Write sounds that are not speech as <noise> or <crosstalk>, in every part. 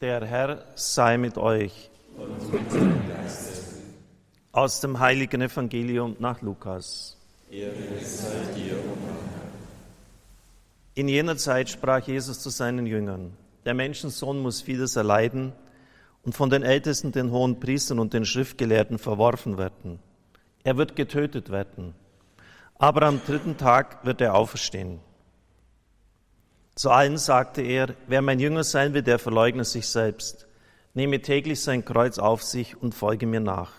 Der Herr sei mit euch. Aus dem heiligen Evangelium nach Lukas. In jener Zeit sprach Jesus zu seinen Jüngern, der Menschensohn muss vieles erleiden und von den Ältesten, den hohen Priestern und den Schriftgelehrten verworfen werden. Er wird getötet werden, aber am dritten Tag wird er auferstehen. Zu allen sagte er, wer mein Jünger sein will, der verleugne sich selbst, nehme täglich sein Kreuz auf sich und folge mir nach.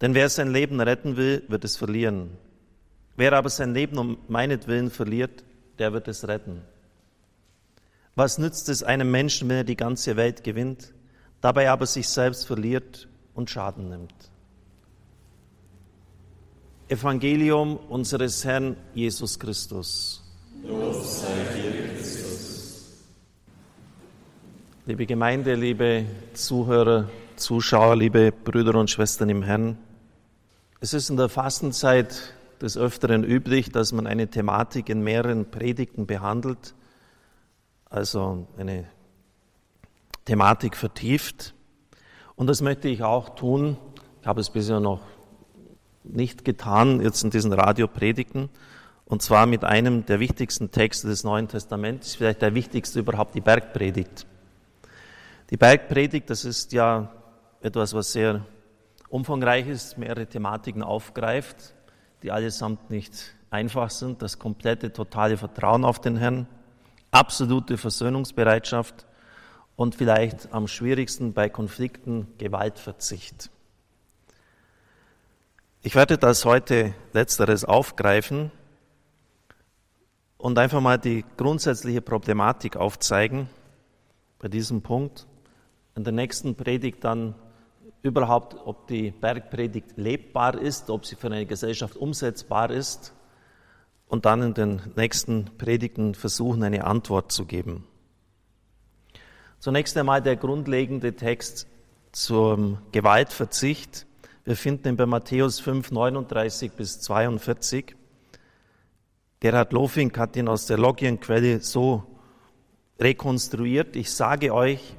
Denn wer sein Leben retten will, wird es verlieren. Wer aber sein Leben um meinetwillen verliert, der wird es retten. Was nützt es einem Menschen, wenn er die ganze Welt gewinnt, dabei aber sich selbst verliert und Schaden nimmt? Evangelium unseres Herrn Jesus Christus. Lob sei dir, Christus. Liebe Gemeinde, liebe Zuhörer, Zuschauer, liebe Brüder und Schwestern im Herrn, es ist in der Fastenzeit des Öfteren üblich, dass man eine Thematik in mehreren Predigten behandelt, also eine Thematik vertieft. Und das möchte ich auch tun. Ich habe es bisher noch nicht getan, jetzt in diesen Radiopredigten und zwar mit einem der wichtigsten Texte des Neuen Testaments, vielleicht der wichtigste überhaupt, die Bergpredigt. Die Bergpredigt, das ist ja etwas, was sehr umfangreich ist, mehrere Thematiken aufgreift, die allesamt nicht einfach sind, das komplette, totale Vertrauen auf den Herrn, absolute Versöhnungsbereitschaft und vielleicht am schwierigsten bei Konflikten Gewaltverzicht. Ich werde das heute letzteres aufgreifen und einfach mal die grundsätzliche Problematik aufzeigen bei diesem Punkt. In der nächsten Predigt dann überhaupt, ob die Bergpredigt lebbar ist, ob sie für eine Gesellschaft umsetzbar ist und dann in den nächsten Predigten versuchen, eine Antwort zu geben. Zunächst einmal der grundlegende Text zum Gewaltverzicht. Wir finden ihn bei Matthäus 5, 39 bis 42. Gerhard Lofink hat ihn aus der Logienquelle so rekonstruiert. Ich sage euch,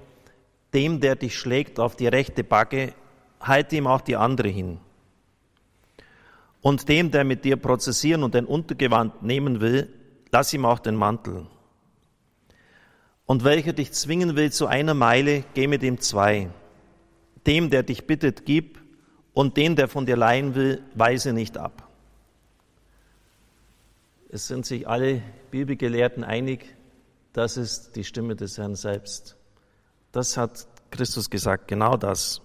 dem, der dich schlägt auf die rechte Backe, halte ihm auch die andere hin. Und dem, der mit dir prozessieren und ein Untergewand nehmen will, lass ihm auch den Mantel. Und welcher dich zwingen will zu einer Meile, geh mit ihm zwei. Dem, der dich bittet, gib, und den, der von dir leihen will, weise nicht ab. Es sind sich alle Bibelgelehrten einig, das ist die Stimme des Herrn selbst. Das hat Christus gesagt, genau das.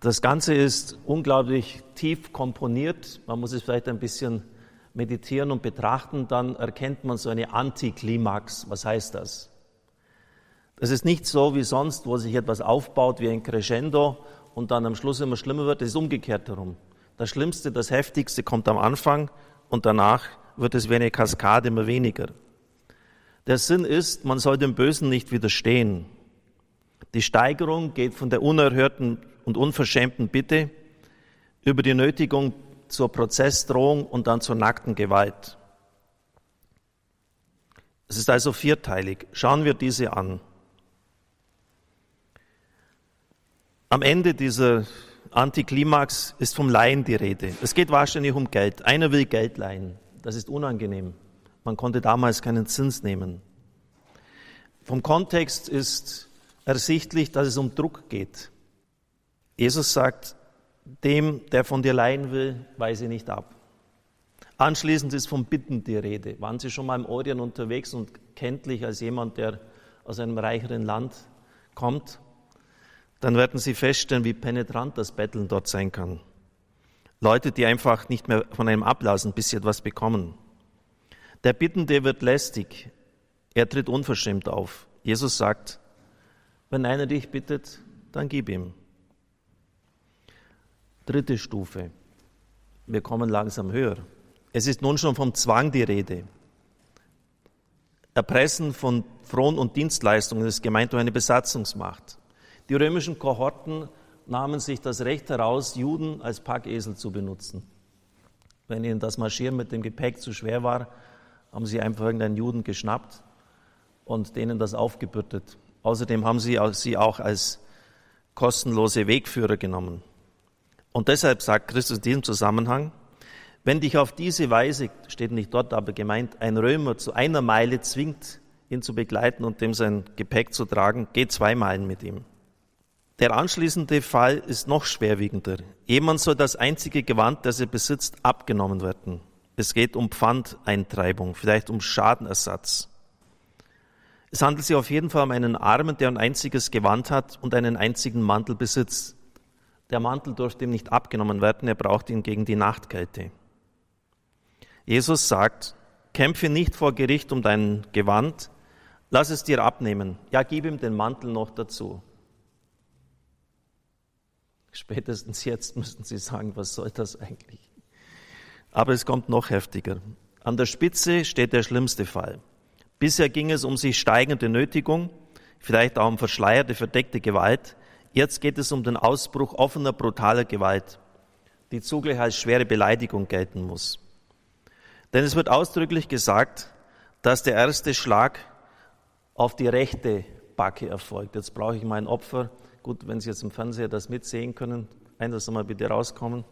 Das Ganze ist unglaublich tief komponiert. Man muss es vielleicht ein bisschen meditieren und betrachten, dann erkennt man so eine Antiklimax. Was heißt das? Das ist nicht so wie sonst, wo sich etwas aufbaut wie ein Crescendo und dann am Schluss immer schlimmer wird. Das ist umgekehrt herum. Das Schlimmste, das Heftigste kommt am Anfang und danach wird es wie eine Kaskade immer weniger. Der Sinn ist, man soll dem Bösen nicht widerstehen. Die Steigerung geht von der unerhörten und unverschämten Bitte über die Nötigung zur Prozessdrohung und dann zur nackten Gewalt. Es ist also vierteilig. Schauen wir diese an. Am Ende dieser Antiklimax ist vom Leihen die Rede. Es geht wahrscheinlich um Geld. Einer will Geld leihen. Das ist unangenehm. Man konnte damals keinen Zins nehmen. Vom Kontext ist ersichtlich, dass es um Druck geht. Jesus sagt, dem, der von dir leihen will, weise nicht ab. Anschließend ist vom Bitten die Rede. Waren Sie schon mal im Orient unterwegs und kenntlich als jemand, der aus einem reicheren Land kommt? Dann werden Sie feststellen, wie penetrant das Betteln dort sein kann. Leute, die einfach nicht mehr von einem ablassen, bis sie etwas bekommen. Der Bittende wird lästig. Er tritt unverschämt auf. Jesus sagt, wenn einer dich bittet, dann gib ihm. Dritte Stufe. Wir kommen langsam höher. Es ist nun schon vom Zwang die Rede. Erpressen von Fron- und Dienstleistungen ist gemeint durch eine Besatzungsmacht. Die römischen Kohorten nahmen sich das Recht heraus, Juden als Packesel zu benutzen. Wenn ihnen das Marschieren mit dem Gepäck zu schwer war, haben sie einfach irgendeinen Juden geschnappt und denen das aufgebürdet. Außerdem haben sie sie auch als kostenlose Wegführer genommen. Und deshalb sagt Christus in diesem Zusammenhang, wenn dich auf diese Weise, steht nicht dort aber gemeint, ein Römer zu einer Meile zwingt, ihn zu begleiten und dem sein Gepäck zu tragen, geh zwei Meilen mit ihm. Der anschließende Fall ist noch schwerwiegender. Jemand soll das einzige Gewand, das er besitzt, abgenommen werden. Es geht um Pfandeintreibung, vielleicht um Schadenersatz. Es handelt sich auf jeden Fall um einen Armen, der ein einziges Gewand hat und einen einzigen Mantel besitzt. Der Mantel durfte ihm nicht abgenommen werden, er braucht ihn gegen die Nachtkälte. Jesus sagt, kämpfe nicht vor Gericht um dein Gewand, lass es dir abnehmen. Ja, gib ihm den Mantel noch dazu. Spätestens jetzt müssten Sie sagen, was soll das eigentlich? Aber es kommt noch heftiger. An der Spitze steht der schlimmste Fall. Bisher ging es um sich steigende Nötigung, vielleicht auch um verschleierte, verdeckte Gewalt. Jetzt geht es um den Ausbruch offener, brutaler Gewalt, die zugleich als schwere Beleidigung gelten muss. Denn es wird ausdrücklich gesagt, dass der erste Schlag auf die rechte Backe erfolgt. Jetzt brauche ich mein Opfer Gut, wenn Sie jetzt im Fernseher das mitsehen können, einer soll mal bitte rauskommen.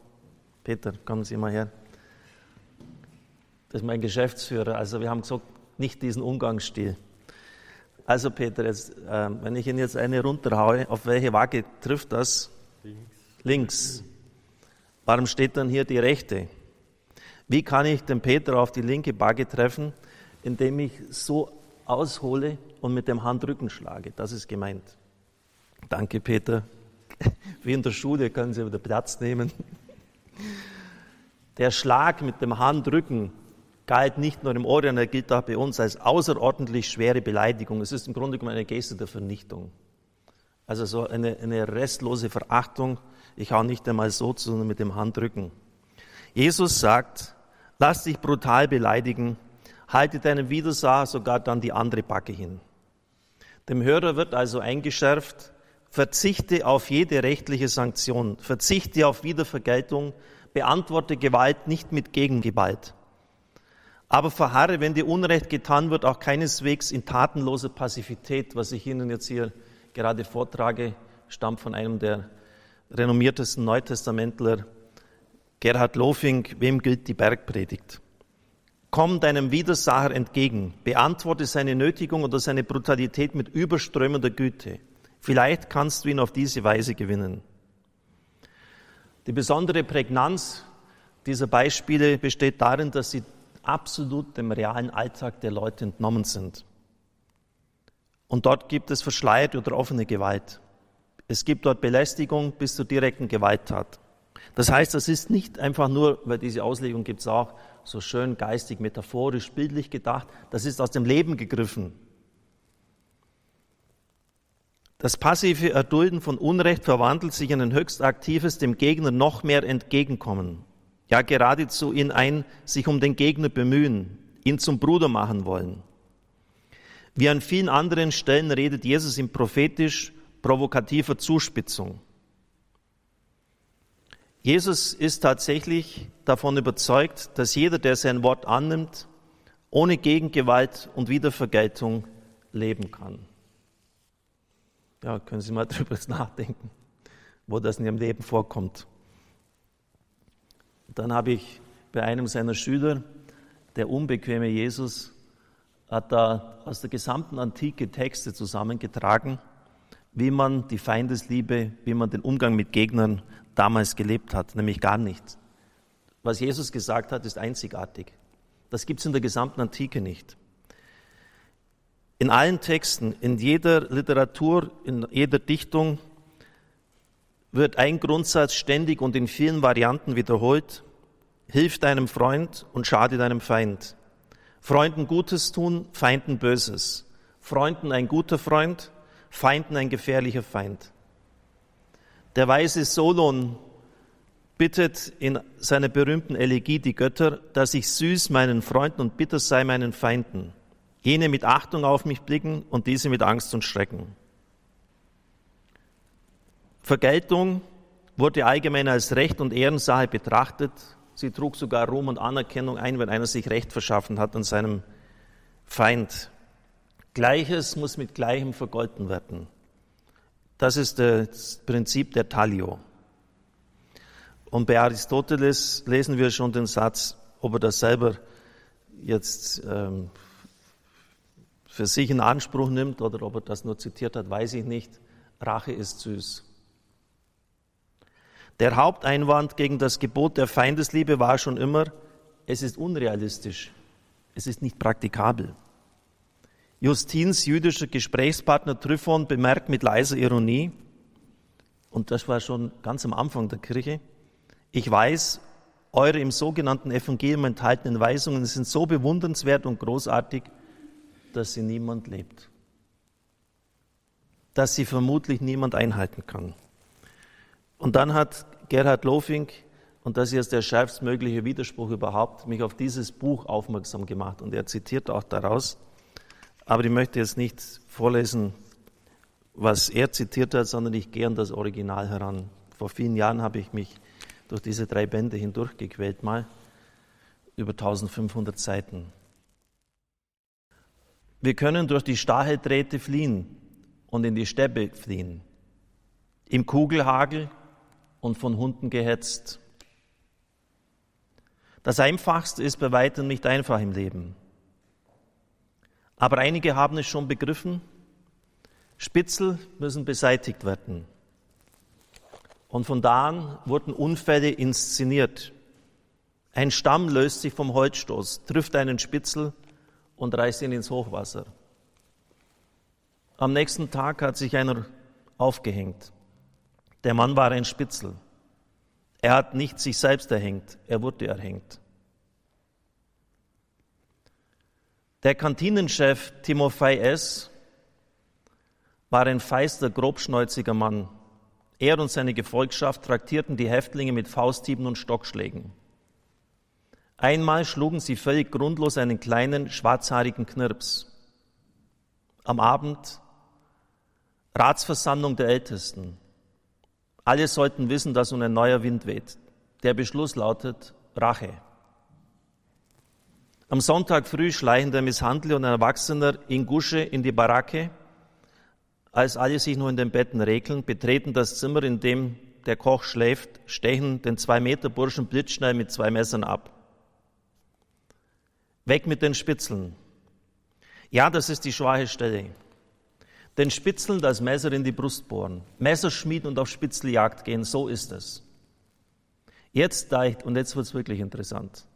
Peter, kommen Sie mal her. Das ist mein Geschäftsführer. Also wir haben gesagt, nicht diesen Umgangsstil. Also Peter, jetzt, äh, wenn ich Ihnen jetzt eine runterhaue, auf welche Waage trifft das? Links. Links. Warum steht dann hier die rechte? Wie kann ich den Peter auf die linke Backe treffen, indem ich so aushole und mit dem Handrücken schlage? Das ist gemeint. Danke, Peter. Wie in der Schule können Sie wieder Platz nehmen. Der Schlag mit dem Handrücken galt nicht nur im Orient, er gilt auch bei uns als außerordentlich schwere Beleidigung. Es ist im Grunde genommen eine Geste der Vernichtung. Also so eine, eine restlose Verachtung. Ich hau nicht einmal so, sondern mit dem Handrücken. Jesus sagt, lass dich brutal beleidigen, halte deinem Widersacher sogar dann die andere Backe hin. Dem Hörer wird also eingeschärft, Verzichte auf jede rechtliche Sanktion, verzichte auf Wiedervergeltung, beantworte Gewalt nicht mit Gegengewalt. Aber verharre, wenn dir Unrecht getan wird, auch keineswegs in tatenloser Passivität. Was ich Ihnen jetzt hier gerade vortrage, stammt von einem der renommiertesten Neutestamentler, Gerhard Lofing, wem gilt die Bergpredigt? Komm deinem Widersacher entgegen, beantworte seine Nötigung oder seine Brutalität mit überströmender Güte. Vielleicht kannst du ihn auf diese Weise gewinnen. Die besondere Prägnanz dieser Beispiele besteht darin, dass sie absolut dem realen Alltag der Leute entnommen sind. Und dort gibt es verschleierte oder offene Gewalt. Es gibt dort Belästigung bis zur direkten Gewalttat. Das heißt, das ist nicht einfach nur, weil diese Auslegung gibt es auch, so schön geistig, metaphorisch, bildlich gedacht, das ist aus dem Leben gegriffen. Das passive Erdulden von Unrecht verwandelt sich in ein höchst aktives, dem Gegner noch mehr entgegenkommen. Ja, geradezu in ein sich um den Gegner bemühen, ihn zum Bruder machen wollen. Wie an vielen anderen Stellen redet Jesus in prophetisch provokativer Zuspitzung. Jesus ist tatsächlich davon überzeugt, dass jeder, der sein Wort annimmt, ohne Gegengewalt und Wiedervergeltung leben kann. Ja, können Sie mal <laughs> drüber nachdenken, wo das in Ihrem Leben vorkommt. Dann habe ich bei einem seiner Schüler, der unbequeme Jesus, hat da aus der gesamten Antike Texte zusammengetragen, wie man die Feindesliebe, wie man den Umgang mit Gegnern damals gelebt hat, nämlich gar nicht. Was Jesus gesagt hat, ist einzigartig. Das gibt es in der gesamten Antike nicht. In allen Texten, in jeder Literatur, in jeder Dichtung wird ein Grundsatz ständig und in vielen Varianten wiederholt. Hilf deinem Freund und schade deinem Feind. Freunden Gutes tun, Feinden Böses. Freunden ein guter Freund, Feinden ein gefährlicher Feind. Der weise Solon bittet in seiner berühmten Elegie die Götter, dass ich süß meinen Freunden und bitter sei meinen Feinden jene mit Achtung auf mich blicken und diese mit Angst und Schrecken. Vergeltung wurde allgemein als Recht und Ehrensache betrachtet. Sie trug sogar Ruhm und Anerkennung ein, wenn einer sich Recht verschaffen hat an seinem Feind. Gleiches muss mit Gleichem vergolten werden. Das ist das Prinzip der Talio. Und bei Aristoteles lesen wir schon den Satz, ob er das selber jetzt ähm, für sich in Anspruch nimmt oder ob er das nur zitiert hat, weiß ich nicht. Rache ist süß. Der Haupteinwand gegen das Gebot der Feindesliebe war schon immer, es ist unrealistisch, es ist nicht praktikabel. Justins jüdischer Gesprächspartner Tryphon bemerkt mit leiser Ironie, und das war schon ganz am Anfang der Kirche, ich weiß, eure im sogenannten Evangelium enthaltenen Weisungen sind so bewundernswert und großartig, dass sie niemand lebt. Dass sie vermutlich niemand einhalten kann. Und dann hat Gerhard Lofink, und das ist jetzt der schärfstmögliche Widerspruch überhaupt, mich auf dieses Buch aufmerksam gemacht. Und er zitiert auch daraus. Aber ich möchte jetzt nicht vorlesen, was er zitiert hat, sondern ich gehe an das Original heran. Vor vielen Jahren habe ich mich durch diese drei Bände hindurchgequält, mal über 1500 Seiten. Wir können durch die Stacheldrähte fliehen und in die Steppe fliehen, im Kugelhagel und von Hunden gehetzt. Das Einfachste ist bei weitem nicht einfach im Leben. Aber einige haben es schon begriffen. Spitzel müssen beseitigt werden. Und von da an wurden Unfälle inszeniert. Ein Stamm löst sich vom Holzstoß, trifft einen Spitzel und reißt ihn ins Hochwasser. Am nächsten Tag hat sich einer aufgehängt. Der Mann war ein Spitzel. Er hat nicht sich selbst erhängt, er wurde erhängt. Der Kantinenchef Timofei S. war ein feister, grobschnäuziger Mann. Er und seine Gefolgschaft traktierten die Häftlinge mit Fausthieben und Stockschlägen. Einmal schlugen sie völlig grundlos einen kleinen, schwarzhaarigen Knirps. Am Abend Ratsversammlung der Ältesten. Alle sollten wissen, dass nun ein neuer Wind weht. Der Beschluss lautet Rache. Am Sonntag früh schleichen der Misshandler und ein Erwachsener in Gusche in die Baracke. Als alle sich nur in den Betten regeln, betreten das Zimmer, in dem der Koch schläft, stechen den zwei Meter Burschen blitzschnell mit zwei Messern ab. Weg mit den Spitzeln. Ja, das ist die schwache Stelle den Spitzeln das Messer in die Brust bohren, Messer schmieden und auf Spitzeljagd gehen, so ist es. Jetzt, da ich, und jetzt wird es wirklich interessant,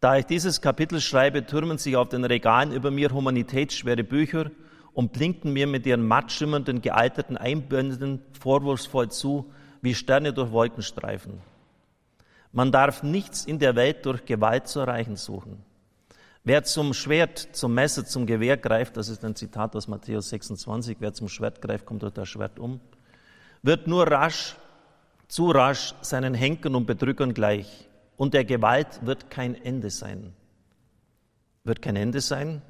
da ich dieses Kapitel schreibe, türmen sich auf den Regalen über mir humanitätsschwere Bücher und blinken mir mit ihren matt schimmernden, gealterten Einbänden vorwurfsvoll zu, wie Sterne durch Wolkenstreifen. Man darf nichts in der Welt durch Gewalt zu erreichen suchen. Wer zum Schwert, zum Messer, zum Gewehr greift, das ist ein Zitat aus Matthäus 26, wer zum Schwert greift, kommt durch das Schwert um, wird nur rasch, zu rasch seinen Henkern und Bedrückern gleich. Und der Gewalt wird kein Ende sein. Wird kein Ende sein?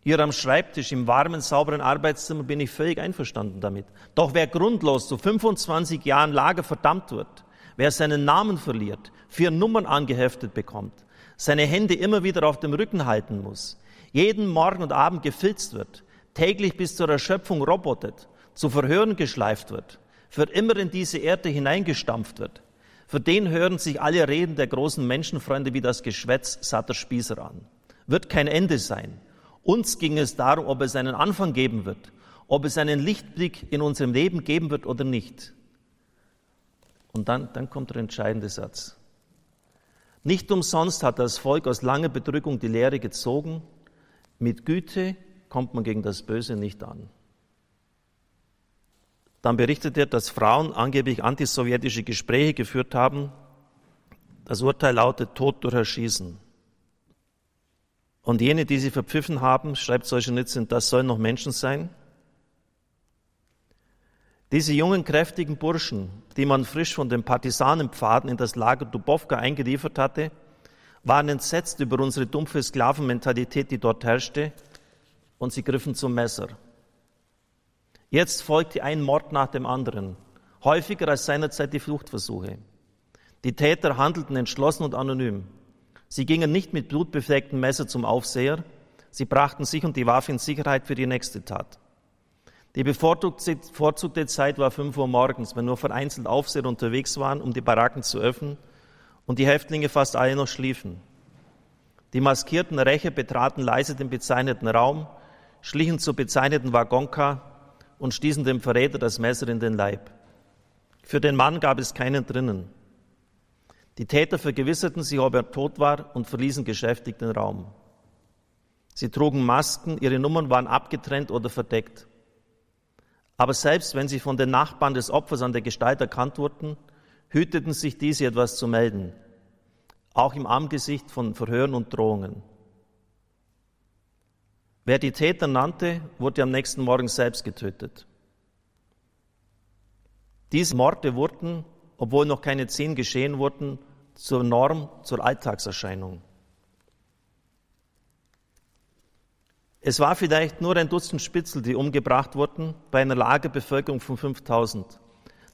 Hier am Schreibtisch im warmen, sauberen Arbeitszimmer bin ich völlig einverstanden damit. Doch wer grundlos zu 25 Jahren Lager verdammt wird, wer seinen Namen verliert, vier Nummern angeheftet bekommt, seine Hände immer wieder auf dem Rücken halten muss, jeden Morgen und Abend gefilzt wird, täglich bis zur Erschöpfung robotet, zu Verhören geschleift wird, für immer in diese Erde hineingestampft wird, für den hören sich alle Reden der großen Menschenfreunde wie das Geschwätz satter Spießer an. Wird kein Ende sein. Uns ging es darum, ob es einen Anfang geben wird, ob es einen Lichtblick in unserem Leben geben wird oder nicht. Und dann, dann kommt der entscheidende Satz. Nicht umsonst hat das Volk aus langer Bedrückung die Lehre gezogen, mit Güte kommt man gegen das Böse nicht an. Dann berichtet er, dass Frauen angeblich antisowjetische Gespräche geführt haben. Das Urteil lautet Tod durch Erschießen. Und jene, die sie verpfiffen haben, schreibt Solzhenitsyn, das sollen noch Menschen sein, diese jungen, kräftigen Burschen, die man frisch von den Partisanenpfaden in das Lager Dubovka eingeliefert hatte, waren entsetzt über unsere dumpfe Sklavenmentalität, die dort herrschte, und sie griffen zum Messer. Jetzt folgte ein Mord nach dem anderen, häufiger als seinerzeit die Fluchtversuche. Die Täter handelten entschlossen und anonym. Sie gingen nicht mit blutbeflecktem Messer zum Aufseher, Sie brachten sich und die Waffe in Sicherheit für die nächste Tat. Die bevorzugte Zeit war 5 Uhr morgens, wenn nur vereinzelt Aufseher unterwegs waren, um die Baracken zu öffnen und die Häftlinge fast alle noch schliefen. Die maskierten Rächer betraten leise den bezeichneten Raum, schlichen zur bezeichneten Waggonka und stießen dem Verräter das Messer in den Leib. Für den Mann gab es keinen drinnen. Die Täter vergewisserten sich, ob er tot war und verließen geschäftig den Raum. Sie trugen Masken, ihre Nummern waren abgetrennt oder verdeckt. Aber selbst wenn sie von den Nachbarn des Opfers an der Gestalt erkannt wurden, hüteten sich diese etwas zu melden, auch im Angesicht von Verhören und Drohungen. Wer die Täter nannte, wurde am nächsten Morgen selbst getötet. Diese Morde wurden, obwohl noch keine zehn geschehen wurden, zur Norm, zur Alltagserscheinung. Es war vielleicht nur ein Dutzend Spitzel, die umgebracht wurden bei einer Lagerbevölkerung von 5000.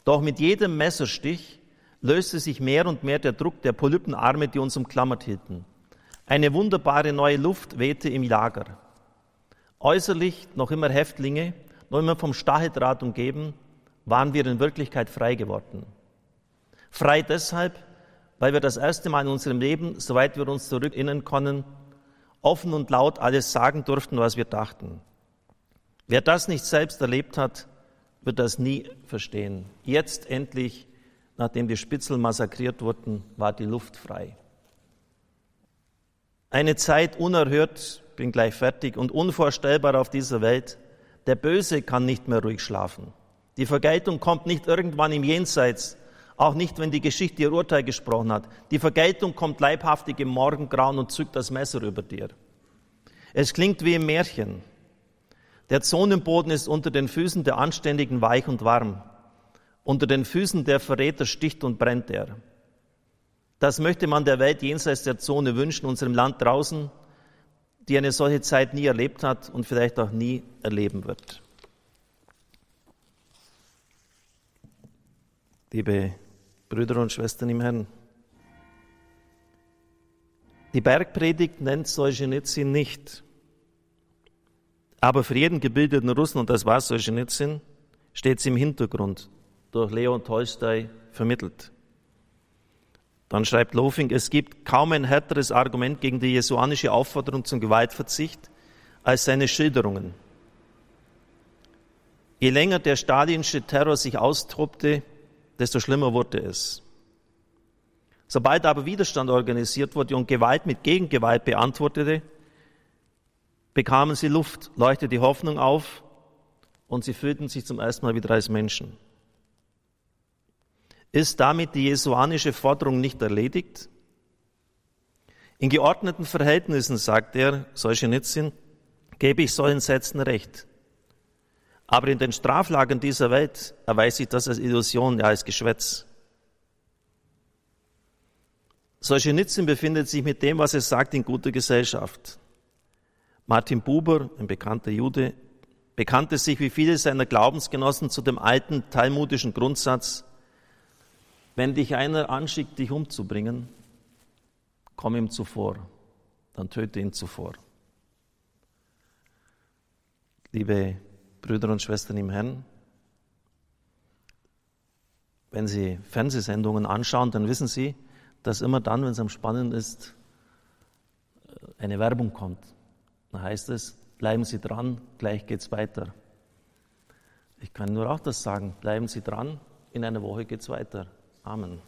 Doch mit jedem Messerstich löste sich mehr und mehr der Druck der Polypenarme, die uns umklammert hielten. Eine wunderbare neue Luft wehte im Lager. Äußerlich noch immer Häftlinge, noch immer vom Stacheldraht umgeben, waren wir in Wirklichkeit frei geworden. Frei deshalb, weil wir das erste Mal in unserem Leben, soweit wir uns zurückerinnern können, offen und laut alles sagen durften, was wir dachten. Wer das nicht selbst erlebt hat, wird das nie verstehen. Jetzt endlich, nachdem die Spitzel massakriert wurden, war die Luft frei. Eine Zeit unerhört, bin gleich fertig, und unvorstellbar auf dieser Welt. Der Böse kann nicht mehr ruhig schlafen. Die Vergeltung kommt nicht irgendwann im Jenseits, auch nicht, wenn die Geschichte ihr Urteil gesprochen hat. Die Vergeltung kommt leibhaftig im Morgengrauen und zückt das Messer über dir. Es klingt wie im Märchen. Der Zonenboden ist unter den Füßen der Anständigen weich und warm. Unter den Füßen der Verräter sticht und brennt er. Das möchte man der Welt jenseits der Zone wünschen, unserem Land draußen, die eine solche Zeit nie erlebt hat und vielleicht auch nie erleben wird. liebe Brüder und Schwestern im Herrn. Die Bergpredigt nennt Solzhenitsyn nicht. Aber für jeden gebildeten Russen, und das war Solzhenitsyn, steht sie im Hintergrund, durch Leon Tolstoi vermittelt. Dann schreibt Lofing, es gibt kaum ein härteres Argument gegen die jesuanische Aufforderung zum Gewaltverzicht als seine Schilderungen. Je länger der stalinische Terror sich austoobte, desto schlimmer wurde es. Sobald aber Widerstand organisiert wurde und Gewalt mit Gegengewalt beantwortete, bekamen sie Luft, leuchtete die Hoffnung auf und sie fühlten sich zum ersten Mal wieder als Menschen. Ist damit die jesuanische Forderung nicht erledigt? In geordneten Verhältnissen, sagt er, Solzhenitsyn, gebe ich solchen Sätzen recht. Aber in den Straflagern dieser Welt erweist sich das als Illusion, ja als Geschwätz. Solzhenitsyn befindet sich mit dem, was er sagt, in guter Gesellschaft. Martin Buber, ein bekannter Jude, bekannte sich wie viele seiner Glaubensgenossen zu dem alten talmudischen Grundsatz, wenn dich einer anschickt, dich umzubringen, komm ihm zuvor, dann töte ihn zuvor. Liebe Brüder und Schwestern im Herrn, wenn Sie Fernsehsendungen anschauen, dann wissen Sie, dass immer dann, wenn es am Spannend ist, äh, eine Werbung kommt. Dann heißt es, bleiben Sie dran, gleich geht's weiter. Ich kann nur auch das sagen, bleiben Sie dran, in einer Woche geht's weiter. Amen.